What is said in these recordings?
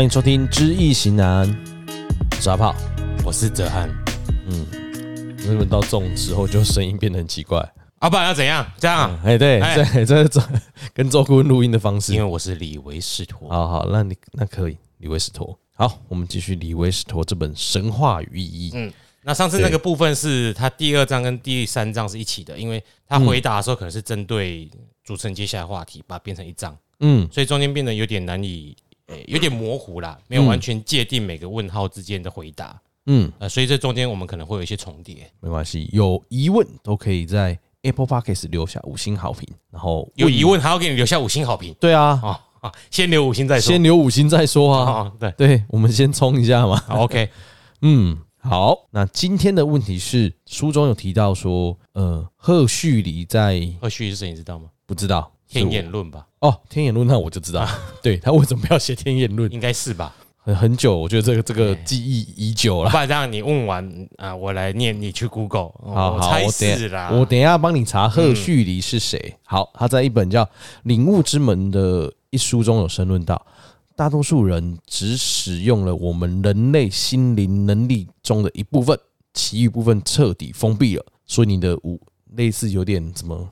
欢迎收听《知易行难》，我是阿炮，我是哲翰。嗯，为什么到这种时候就声音变得很奇怪？阿、啊、不然要怎样？这样？哎、嗯，对，这 这这跟周顾问录音的方式，因为我是李维斯托。好好，那你那可以，李维斯托。好，我们继续李维斯托这本《神话与意义》。嗯，那上次那个部分是他第二章跟第三章是一起的，因为他回答的时候可能是针对主持人接下来话题，把它变成一章。嗯，所以中间变得有点难以。有点模糊啦，没有完全界定每个问号之间的回答。嗯，呃，所以这中间我们可能会有一些重叠。没关系，有疑问都可以在 Apple Podcast 留下五星好评。然后有疑问还要给你留下五星好评？对啊，啊，先留五星再说，先留五星再说啊。对对，我们先冲一下嘛。OK，嗯，好。那今天的问题是，书中有提到说，呃，赫胥黎在赫胥黎是谁？你知道吗？不知道。天演论吧？哦，天演论，那我就知道。对，他为什么要写天演论？应该是吧？很很久，我觉得这个这个记忆已久了。不然这样，你问完啊，我来念，你去 Google。好好，我等我等一下帮你查赫胥黎是谁。好，他在一本叫《领悟之门》的一书中有申论到，大多数人只使用了我们人类心灵能力中的一部分，其余部分彻底封闭了。所以你的五类似有点什么？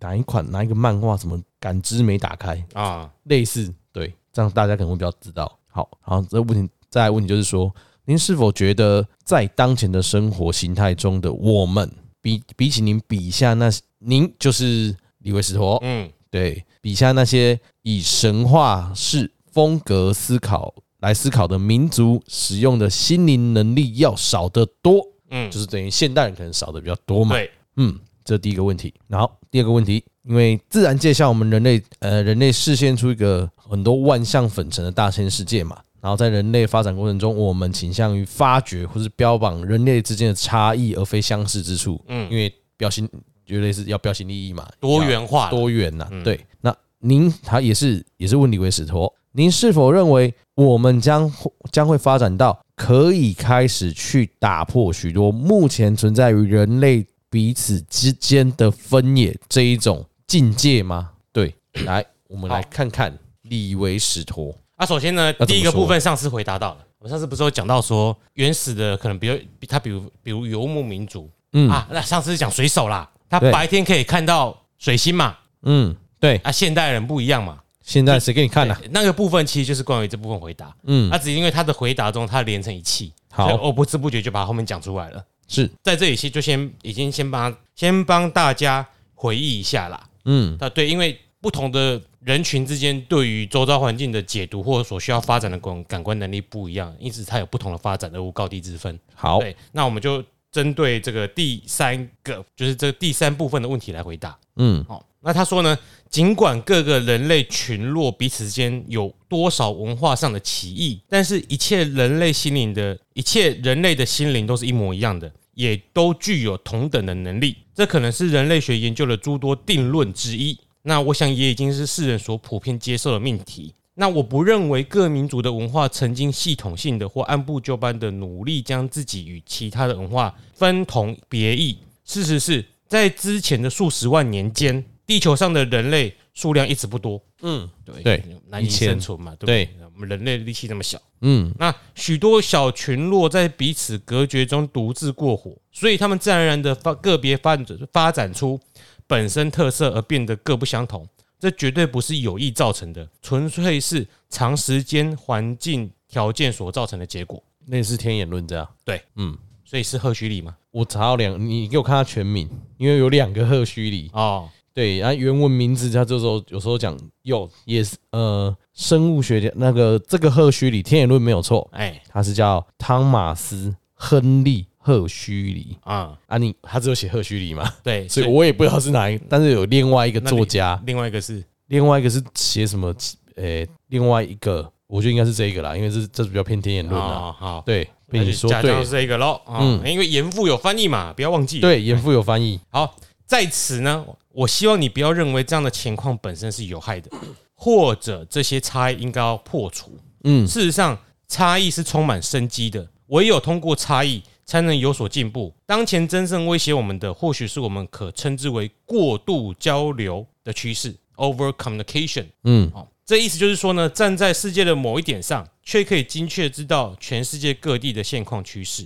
哪一款哪一个漫画？什么感知没打开啊？类似对，这样大家可能会比较知道。好，然后这个问题再来问题就是说，您是否觉得在当前的生活形态中的我们，比比起您笔下那您就是李维斯陀，嗯，对，笔下那些以神话式风格思考来思考的民族，使用的心灵能力要少得多，嗯，就是等于现代人可能少的比较多嘛，对，嗯。这第一个问题，然后第二个问题，因为自然界向我们人类，呃，人类视现出一个很多万象粉尘的大千世界嘛，然后在人类发展过程中，我们倾向于发掘或是标榜人类之间的差异，而非相似之处。嗯，因为标新，绝对是要标新立异嘛，多元化，多元呐、啊。对，那您他也是也是问李维史托，您是否认为我们将将会发展到可以开始去打破许多目前存在于人类彼此之间的分野这一种境界吗？对，来，我们来看看李维史陀。啊，首先呢，第一个部分上次回答到了。我们上次不是有讲到说，原始的可能比如他，比如比如游牧民族，嗯。啊，那上次是讲水手啦，他白天可以看到水星嘛，嗯，对。啊，现代人不一样嘛，现在谁给你看呢？那个部分其实就是关于这部分回答，嗯，那只是因为他的回答中他连成一气，好，我不知不觉就把后面讲出来了。是在这里先就先已经先帮先帮大家回忆一下啦，嗯，啊对，因为不同的人群之间对于周遭环境的解读或者所需要发展的感感官能力不一样，因此它有不同的发展而无高低之分。好，对，那我们就针对这个第三个，就是这第三部分的问题来回答。嗯，好。那他说呢，尽管各个人类群落彼此之间有多少文化上的歧义，但是一切人类心灵的一切人类的心灵都是一模一样的，也都具有同等的能力。这可能是人类学研究的诸多定论之一。那我想也已经是世人所普遍接受的命题。那我不认为各民族的文化曾经系统性的或按部就班的努力将自己与其他的文化分同别异。事实是在之前的数十万年间。地球上的人类数量一直不多，嗯，对对，难以生存嘛，对不对？我们人类的力气那么小，嗯，那许多小群落在彼此隔绝中独自过活，所以他们自然而然的发个别发展发展出本身特色而变得各不相同。这绝对不是有意造成的，纯粹是长时间环境条件所造成的结果。那是天演论这样，对，嗯，所以是赫胥黎吗？我查到两，你给我看他全名，因为有两个赫胥黎哦。对，然后原文名字他这时候有时候讲有也是呃生物学家那个这个赫胥黎天演论没有错，哎，他是叫汤马斯亨利赫胥黎啊啊你他只有写赫胥黎嘛？对，所以我也不知道是哪一个，但是有另外一个作家，另外一个是另外一个是写什么？诶，另外一个我觉得应该是这一个啦，因为这这是比较偏天演论的。好，对，被你说对是这个喽。嗯，因为严复有翻译嘛，不要忘记。对，严复有翻译。好，在此呢。我希望你不要认为这样的情况本身是有害的，或者这些差异应该要破除。嗯，事实上，差异是充满生机的，唯有通过差异才能有所进步。当前真正威胁我们的，或许是我们可称之为过度交流的趋势 （over communication）。嗯，哦，这意思就是说呢，站在世界的某一点上。却可以精确知道全世界各地的现况趋势。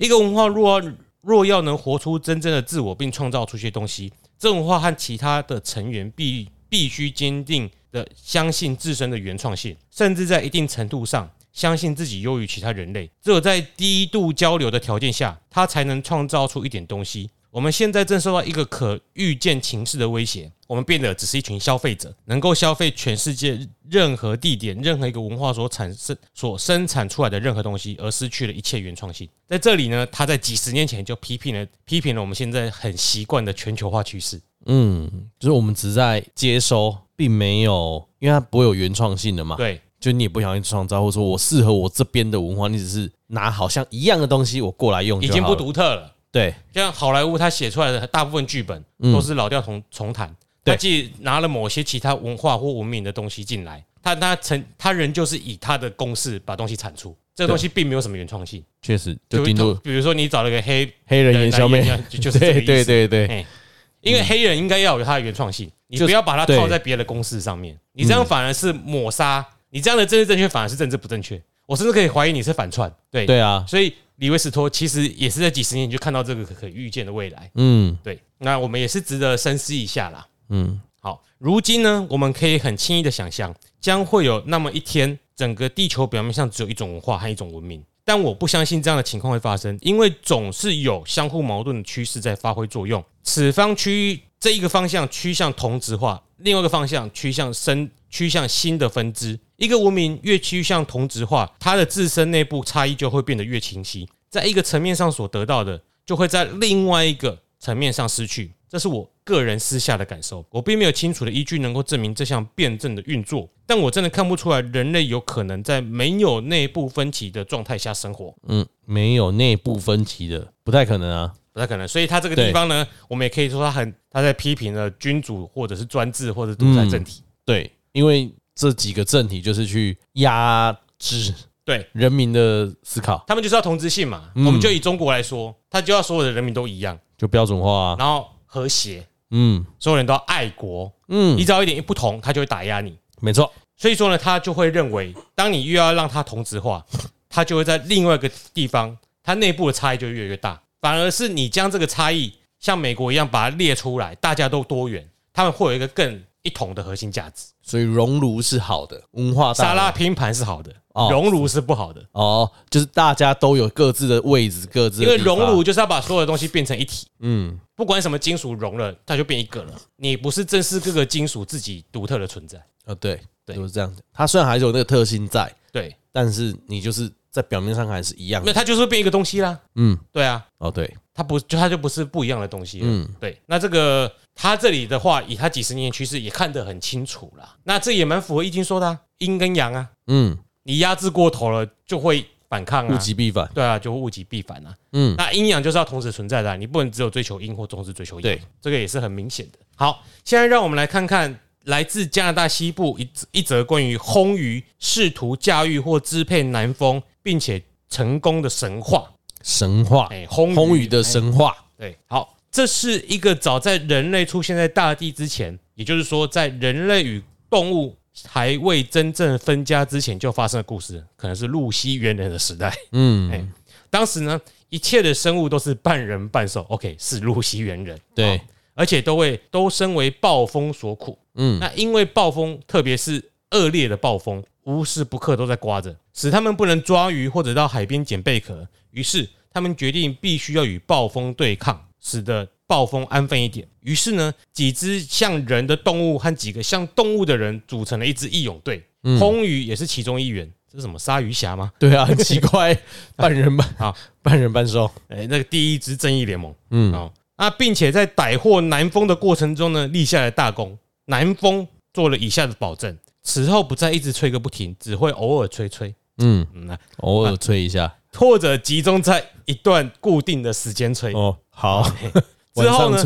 一个文化若要若要能活出真正的自我，并创造出些东西，这文化和其他的成员必必须坚定的相信自身的原创性，甚至在一定程度上相信自己优于其他人类。只有在低度交流的条件下，他才能创造出一点东西。我们现在正受到一个可预见情势的威胁，我们变得只是一群消费者，能够消费全世界任何地点、任何一个文化所产生、所生产出来的任何东西，而失去了一切原创性。在这里呢，他在几十年前就批评了批评了我们现在很习惯的全球化趋势。嗯，就是我们只在接收，并没有，因为它不会有原创性的嘛。对，就你也不想去创造，或者说我适合我这边的文化，你只是拿好像一样的东西我过来用，已经不独特了。对，像好莱坞他写出来的大部分剧本都是老调重重弹，他既拿了某些其他文化或文明的东西进来，他他成他人就是以他的公式把东西产出，这个东西并没有什么原创性。确实，就顶多比如说你找了个黑黑人演小妹，就是这个意思。对对对对，因为黑人应该要有他的原创性，你不要把它套在别的公式上面，你这样反而是抹杀，你这样的政治正确反而是政治不正确。我甚至可以怀疑你是反串。对对啊，所以。李维斯托其实也是在几十年就看到这个可预见的未来，嗯，对，那我们也是值得深思一下啦，嗯，好，如今呢，我们可以很轻易的想象，将会有那么一天，整个地球表面上只有一种文化和一种文明，但我不相信这样的情况会发生，因为总是有相互矛盾的趋势在发挥作用，此方趋这一个方向趋向同质化，另外一个方向趋向生趋向新的分支。一个文明越趋向同质化，它的自身内部差异就会变得越清晰。在一个层面上所得到的，就会在另外一个层面上失去。这是我个人私下的感受。我并没有清楚的依据能够证明这项辩证的运作，但我真的看不出来人类有可能在没有内部分歧的状态下生活。嗯，没有内部分歧的，不太可能啊，不太可能。所以他这个地方呢，我们也可以说他很他在批评了君主或者是专制或者独裁政体。对，因为。这几个政体就是去压制对人民的思考，他们就是要同质性嘛。我们就以中国来说，他就要所有的人民都一样，就标准化，然后和谐，嗯，所有人都要爱国，嗯，你只要一点一不同，他就会打压你，没错。所以说呢，他就会认为，当你越要让他同质化，他就会在另外一个地方，他内部的差异就越来越大。反而是你将这个差异像美国一样把它列出来，大家都多元，他们会有一个更。一统的核心价值，所以熔炉是好的，文化沙拉拼盘是好的，熔炉是不好的。哦，就是大家都有各自的位置，各自因为熔炉就是要把所有的东西变成一体，嗯，不管什么金属熔了，它就变一个了，你不是正视各个金属自己独特的存在，呃，对，对，就是这样子，它虽然还是有那个特性在，对，但是你就是在表面上还是一样的，那它就是会变一个东西啦，嗯，对啊，哦，对，它不就它就不是不一样的东西了，嗯，对，那这个。他这里的话，以他几十年趋势也看得很清楚了。那这也蛮符合易经说的，啊，阴跟阳啊。嗯，你压制过头了，就会反抗啊，物极必反。对啊，就会物极必反啊。嗯，那阴阳就是要同时存在的，你不能只有追求阴或总是追求阳。对，这个也是很明显的。好，现在让我们来看看来自加拿大西部一一则关于轰鱼试图驾驭或支配南风，并且成功的神话。神话，哎，魟魟鱼的神话。对，好。这是一个早在人类出现在大地之前，也就是说，在人类与动物还未真正分家之前就发生的故事，可能是露西猿人的时代。嗯，当时呢，一切的生物都是半人半兽。OK，是露西猿人。对，而且都为都身为暴风所苦。嗯，那因为暴风，特别是恶劣的暴风，无时不刻都在刮着，使他们不能抓鱼或者到海边捡贝壳。于是，他们决定必须要与暴风对抗。使得暴风安分一点。于是呢，几只像人的动物和几个像动物的人组成了一支义勇队。空鱼也是其中一员。这是什么鲨鱼侠吗？对啊，很奇怪，半人半 啊，半人半兽。哎，那个第一支正义联盟。嗯，哦，啊，并且在逮获南风的过程中呢，立下了大功。南风做了以下的保证：此后不再一直吹个不停，只会偶尔吹吹。嗯嗯，偶尔吹一下，或者集中在一段固定的时间吹。哦。好，之后呢？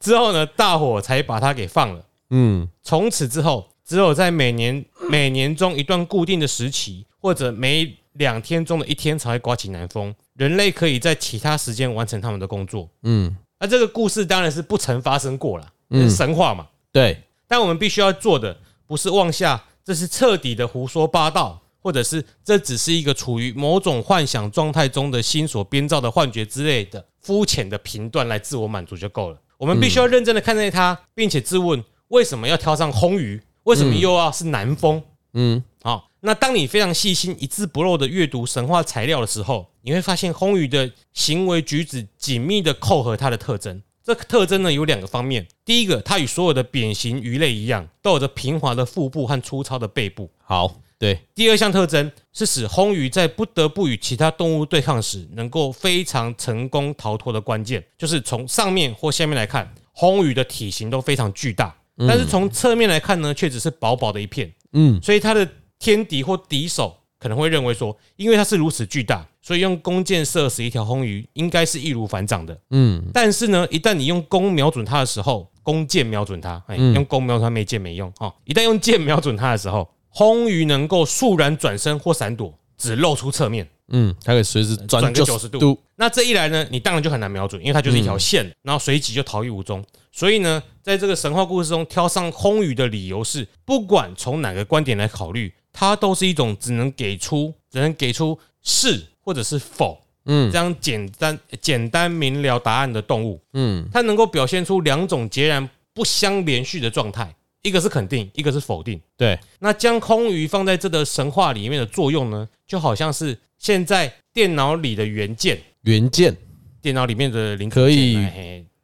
之后呢？大伙才把它给放了。嗯，从此之后，只有在每年每年中一段固定的时期，或者每两天中的一天才会刮起南风。人类可以在其他时间完成他们的工作。嗯，那这个故事当然是不曾发生过了，是神话嘛。对，但我们必须要做的，不是妄下这是彻底的胡说八道，或者是这只是一个处于某种幻想状态中的心所编造的幻觉之类的肤浅的评断来自我满足就够了。我们必须要认真的看待它，并且自问为什么要挑上魟鱼？为什么又要是南风？嗯，好。那当你非常细心、一字不漏的阅读神话材料的时候，你会发现魟鱼的行为举止紧密的扣合它的特征。这个特征呢有两个方面，第一个，它与所有的扁形鱼类一样，都有着平滑的腹部和粗糙的背部。好，对。第二项特征是使红鱼在不得不与其他动物对抗时，能够非常成功逃脱的关键，就是从上面或下面来看，红鱼的体型都非常巨大，但是从侧面来看呢，却只是薄薄的一片。嗯，所以它的。天敌或敌手可能会认为说，因为它是如此巨大，所以用弓箭射死一条红鱼应该是易如反掌的。嗯，但是呢，一旦你用弓瞄准它的时候，弓箭瞄准它，哎，用弓瞄准它没箭没用哈。一旦用箭瞄准它的时候，魟鱼能够肃然转身或闪躲，只露出侧面。嗯，它可以随时转个九十度。那这一来呢，你当然就很难瞄准，因为它就是一条线，然后随即就逃逸无踪。所以呢，在这个神话故事中挑上魟鱼的理由是，不管从哪个观点来考虑。它都是一种只能给出只能给出是或者是否，嗯，这样简单简单明了答案的动物，嗯，它能够表现出两种截然不相连续的状态，一个是肯定，一个是否定。对，那将空鱼放在这个神话里面的作用呢，就好像是现在电脑里的元件，元件，电脑里面的零可以。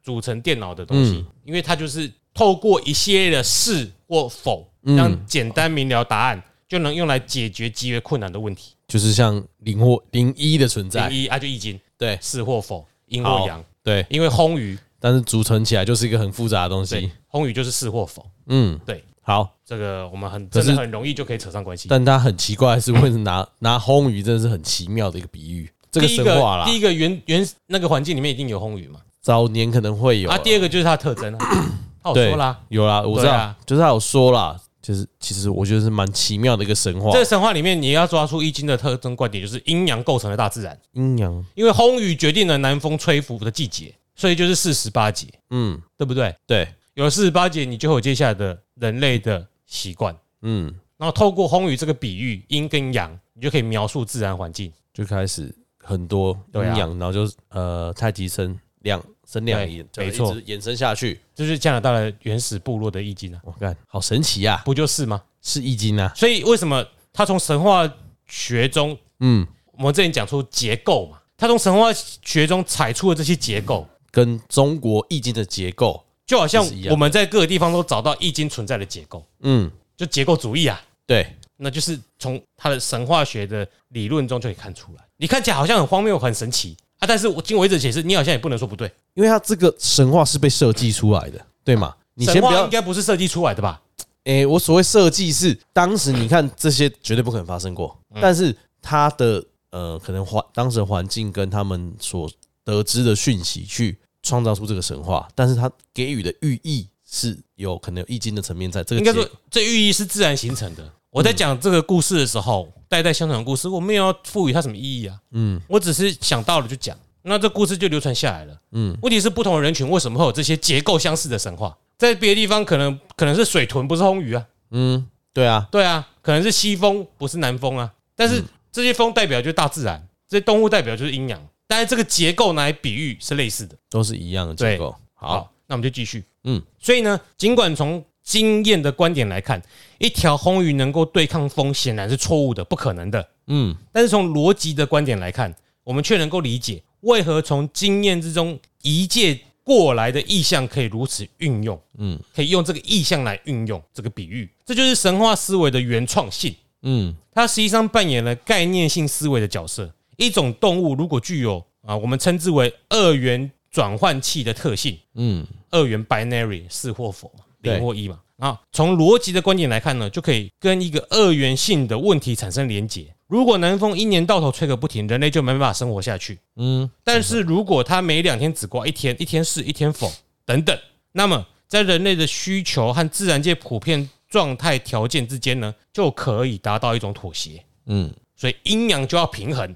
组成电脑的东西，因为它就是透过一系列的是或否，这样简单明了答案。就能用来解决极为困难的问题，就是像零或零一的存在，零一啊就易经，对，是或否，阴或阳，对，因为魟鱼，但是组成起来就是一个很复杂的东西，魟鱼就是是或否，嗯，对，好，这个我们很真的很容易就可以扯上关系，但它很奇怪是为什么拿拿魟鱼，真的是很奇妙的一个比喻，这个神话啦，第一个原原那个环境里面一定有魟鱼嘛，早年可能会有啊，第二个就是它的特征啊，他有说啦，有啦，我知道，就是他有说啦。就是，其实我觉得是蛮奇妙的一个神话。这个神话里面，你要抓出易经的特征观点，就是阴阳构成了大自然。阴阳，因为魟鱼决定了南风吹拂的季节，所以就是四十八节。嗯，对不对？对，有了四十八节，你就会有接下来的人类的习惯。嗯，然后透过风雨这个比喻，阴跟阳，你就可以描述自然环境，就开始很多阴阳，然后就呃太极生亮。生亮一没错，延伸下去就是加拿大的原始部落的易经啊！我看好神奇呀，不就是吗？是易经啊！所以为什么他从神话学中，嗯，我们这里讲出结构嘛？他从神话学中采出的这些结构，跟中国易经的结构，就好像我们在各个地方都找到易经存在的结构，嗯，就结构主义啊，对，那就是从他的神话学的理论中就可以看出来。你看起来好像很荒谬、很神奇。啊！但是我经我一直解释，你好像也不能说不对，因为它这个神话是被设计出来的，对吗？你先不要，应该不是设计出来的吧？诶，我所谓设计是当时你看这些绝对不可能发生过，但是它的呃可能环当时的环境跟他们所得知的讯息去创造出这个神话，但是它给予的寓意是有可能有易经的层面在这个。应该说这寓意是自然形成的。我在讲这个故事的时候，代代相传的故事，我没有要赋予它什么意义啊。嗯，我只是想到了就讲，那这故事就流传下来了。嗯，问题是不同的人群为什么会有这些结构相似的神话？在别的地方可能可能是水豚不是红鱼啊。嗯，对啊，对啊，可能是西风不是南风啊。但是这些风代表就是大自然，这些动物代表就是阴阳。但是这个结构拿来比喻是类似的，都是一样的结构。好，那我们就继续。嗯，所以呢，尽管从经验的观点来看，一条红鱼能够对抗风，显然是错误的，不可能的。嗯，但是从逻辑的观点来看，我们却能够理解为何从经验之中一借过来的意象可以如此运用。嗯，可以用这个意象来运用这个比喻，这就是神话思维的原创性。嗯，它实际上扮演了概念性思维的角色。一种动物如果具有啊，我们称之为二元转换器的特性。嗯，二元 binary 是或否嘛？零或一嘛，啊，从逻辑的观点来看呢，就可以跟一个二元性的问题产生连结。如果南风一年到头吹个不停，人类就没办法生活下去。嗯，但是如果它每两天只刮一天，一天是一天否等等，那么在人类的需求和自然界普遍状态条件之间呢，就可以达到一种妥协。嗯，所以阴阳就要平衡，对，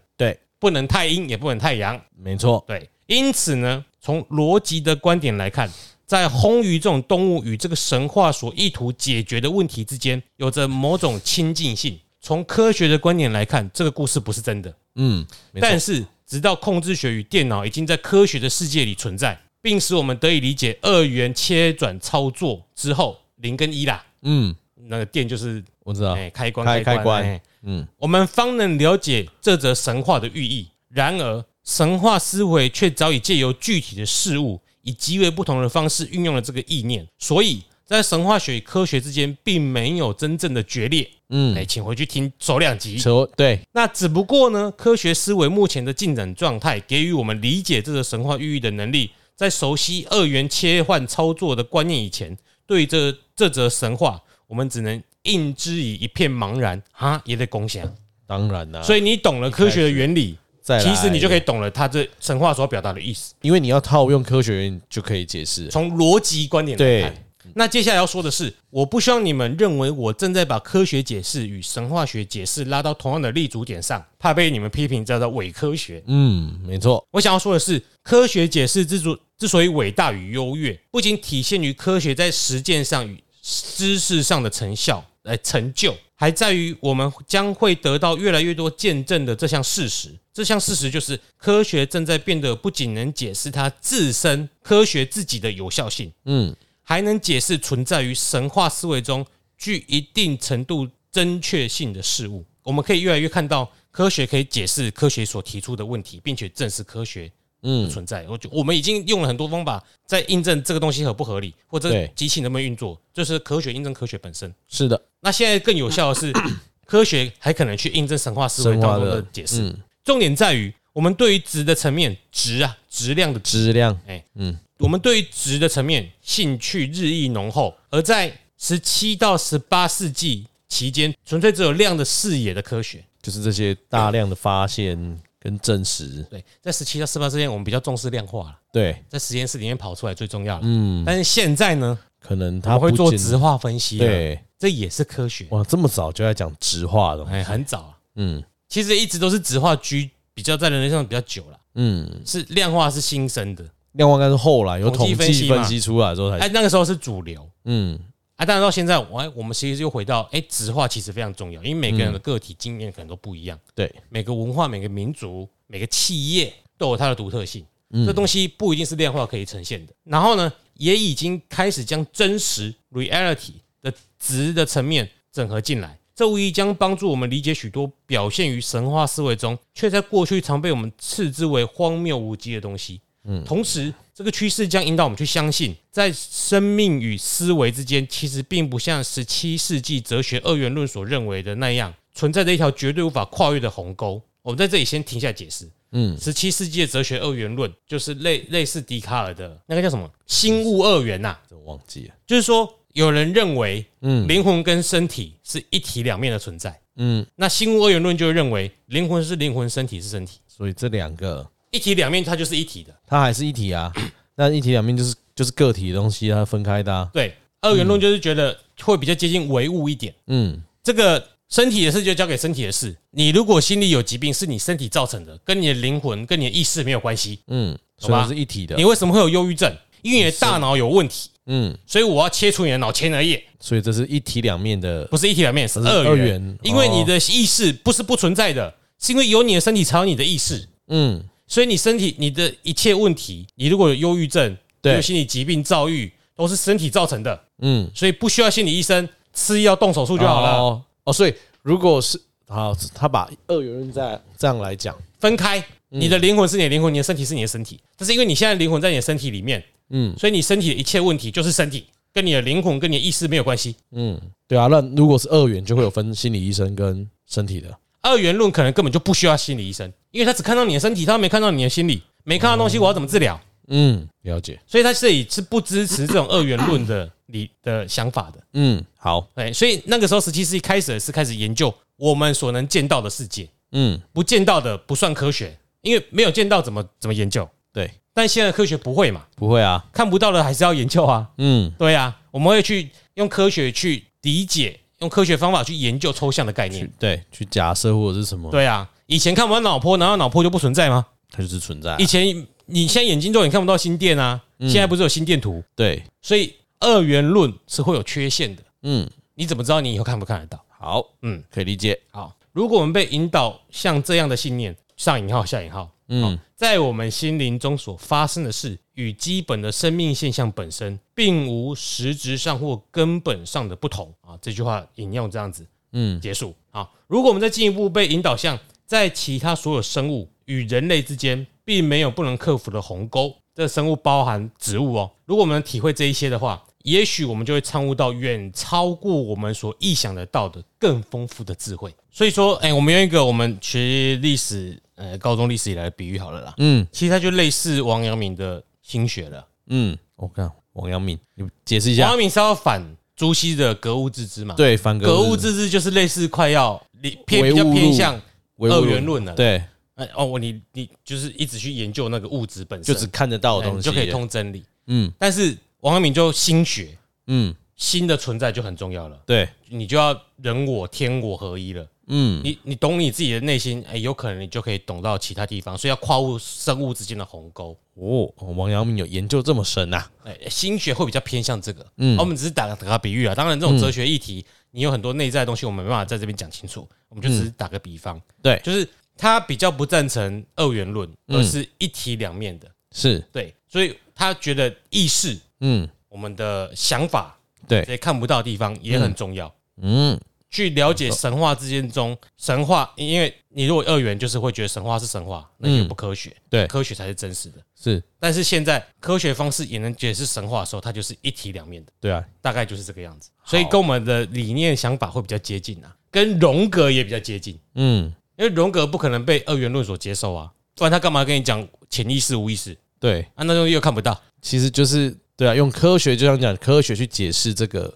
不能太阴，也不能太阳，没错，对。因此呢，从逻辑的观点来看。在魟鱼这种动物与这个神话所意图解决的问题之间，有着某种亲近性。从科学的观点来看，这个故事不是真的。嗯，但是直到控制学与电脑已经在科学的世界里存在，并使我们得以理解二元切转操作之后，零跟一啦。嗯，那个电就是我知道，哎，开关开开关。嗯，我们方能了解这则神话的寓意。然而，神话思维却早已借由具体的事物，以极为不同的方式运用了这个意念，所以。在神话学与科学之间，并没有真正的决裂。嗯，哎，请回去听首两集。对，那只不过呢，科学思维目前的进展状态，给予我们理解这个神话寓意的能力。在熟悉二元切换操作的观念以前，对这这则神话，我们只能应之以一片茫然啊，也得共享。当然啦，所以你懂了科学的原理，其实你就可以懂了他这神话所表达的意思。因为你要套用科学原理，就可以解释。从逻辑观点来看。那接下来要说的是，我不希望你们认为我正在把科学解释与神话学解释拉到同样的立足点上，怕被你们批评叫做伪科学。嗯，没错。我想要说的是，科学解释之所之所以伟大与优越，不仅体现于科学在实践上与知识上的成效来成就，还在于我们将会得到越来越多见证的这项事实。这项事实就是，科学正在变得不仅能解释它自身科学自己的有效性。嗯。还能解释存在于神话思维中具一定程度正确性的事物。我们可以越来越看到科学可以解释科学所提出的问题，并且证实科学的存在。我我们已经用了很多方法在印证这个东西合不合理，或者机器能不能运作，就是科学印证科学本身。是的。那现在更有效的是，科学还可能去印证神话思维当中的解释。重点在于，我们对于值的层面，值啊，质量的质量，哎，嗯。我们对于值的层面兴趣日益浓厚，而在十七到十八世纪期间，纯粹只有量的视野的科学，就是这些大量的发现跟证实。对，在十七到十八之间，我们比较重视量化了。对，在实验室里面跑出来最重要的。嗯，但是现在呢，可能他会做质化分析。对，这也是科学。哇，这么早就在讲质化的？哎，很早。嗯，其实一直都是质化居比较在人类上比较久了。嗯，是量化是新生的。量化应该是后来有统计分析出来之后才，哎，那个时候是主流，嗯，啊，当然到现在，我我们其实又回到，哎，直化其实非常重要，因为每个人的个体经验可能都不一样，对，每个文化、每个民族、每个企业都有它的独特性，这东西不一定是量化可以呈现的。然后呢，也已经开始将真实 （reality） 的值的层面整合进来，这无疑将帮助我们理解许多表现于神话思维中，却在过去常被我们斥之为荒谬无稽的东西。嗯，同时，这个趋势将引导我们去相信，在生命与思维之间，其实并不像十七世纪哲学二元论所认为的那样，存在着一条绝对无法跨越的鸿沟。我们在这里先停下来解释。嗯，十七世纪的哲学二元论就是类类似笛卡尔的那个叫什么“心物二元”呐？这忘记了。就是说，有人认为，嗯，灵魂跟身体是一体两面的存在。嗯，那心物二元论就认为，灵魂是灵魂，身体是身体。所以这两个。一体两面，它就是一体的，它还是一体啊。那一体两面就是就是个体的东西，它分开的啊。对，二元论就是觉得会比较接近唯物一点。嗯，这个身体的事就交给身体的事。你如果心里有疾病，是你身体造成的，跟你的灵魂、跟你的意识没有关系。嗯，所以是一体的。你为什么会有忧郁症？因为你的大脑有问题。嗯，所以我要切除你的脑前额叶。所以这是一体两面的，不是一体两面，是二元。因为你的意识不是不存在的，是因为有你的身体才有你的意识。嗯。所以你身体你的一切问题，你如果有忧郁症，对，有心理疾病、躁郁，都是身体造成的。嗯，所以不需要心理医生吃药动手术就好了。哦，哦，所以如果是好，他把二元论在这样来讲，分开，你的灵魂是你的灵魂，你的身体是你的身体。但是因为你现在灵魂在你的身体里面，嗯，所以你身体的一切问题就是身体，跟你的灵魂跟你的意识没有关系。嗯，对啊，那如果是二元，就会有分心理医生跟身体的。二元论可能根本就不需要心理医生，因为他只看到你的身体，他没看到你的心理，没看到东西，我要怎么治疗？嗯，了解。所以他这里是不支持这种二元论的理的想法的。嗯，好。哎，所以那个时候，十七世纪开始是开始研究我们所能见到的世界。嗯，不见到的不算科学，因为没有见到怎么怎么研究？对。但现在科学不会嘛？不会啊，看不到的还是要研究啊。嗯，对啊，我们会去用科学去理解。用科学方法去研究抽象的概念，对，去假设或者是什么？对啊，以前看不到脑波，难道脑波就不存在吗？它就是存在。以前你现在眼睛肉眼看不到心电啊，现在不是有心电图？对，所以二元论是会有缺陷的。嗯，你怎么知道你以后看不看得到？好，嗯，可以理解。好，如果我们被引导像这样的信念，上引号下引号，嗯，在我们心灵中所发生的事，与基本的生命现象本身，并无实质上或根本上的不同啊。这句话引用这样子，嗯，结束。好，如果我们再进一步被引导向，在其他所有生物与人类之间，并没有不能克服的鸿沟。这生物包含植物哦。如果我们能体会这一些的话，也许我们就会参悟到远超过我们所意想得到的更丰富的智慧。所以说，哎，我们用一个我们学历史，呃，高中历史以来的比喻好了啦。嗯，其实它就类似王阳明的心学了。嗯，我看王阳明，你解释一下。王阳明是要反朱熹的格物致知嘛？对，反格物致知就是类似快要偏比较偏向二元论了。对。哎哦，你你就是一直去研究那个物质本身，就只看得到的东西，就可以通真理。嗯，但是王阳明就心学，嗯，心的存在就很重要了。对，你就要人我天我合一了。嗯，你你懂你自己的内心，哎，有可能你就可以懂到其他地方，所以要跨物生物之间的鸿沟。哦，王阳明有研究这么深呐？哎，心学会比较偏向这个。嗯，我们只是打个打个比喻啊。当然，这种哲学议题，你有很多内在的东西，我们没办法在这边讲清楚。我们就只是打个比方，对，就是。他比较不赞成二元论，而是一体两面的，是对，所以他觉得意识，嗯，我们的想法，对，这些看不到的地方也很重要，嗯，去了解神话之间中神话，因为你如果二元，就是会觉得神话是神话，那就不科学，对，科学才是真实的，是，但是现在科学方式也能解释神话的时候，它就是一体两面的，对啊，大概就是这个样子，所以跟我们的理念想法会比较接近啊，跟荣格也比较接近，嗯。因为荣格不可能被二元论所接受啊，不然他干嘛跟你讲潜意识、无意识？对。啊，那东西又看不到，其实就是对啊，用科学就像讲科学去解释这个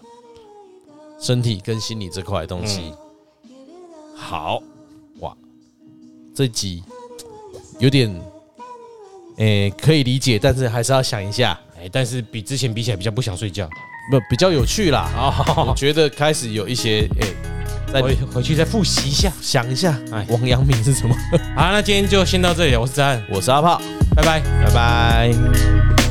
身体跟心理这块东西。好哇，这集有点诶可以理解，但是还是要想一下，哎，但是比之前比起来比较不想睡觉，不比较有趣啦。我觉得开始有一些诶。回回去再复习一下，想一下，哎，王阳明是什么？好，那今天就先到这里。我是詹，我是阿炮，拜拜，拜拜。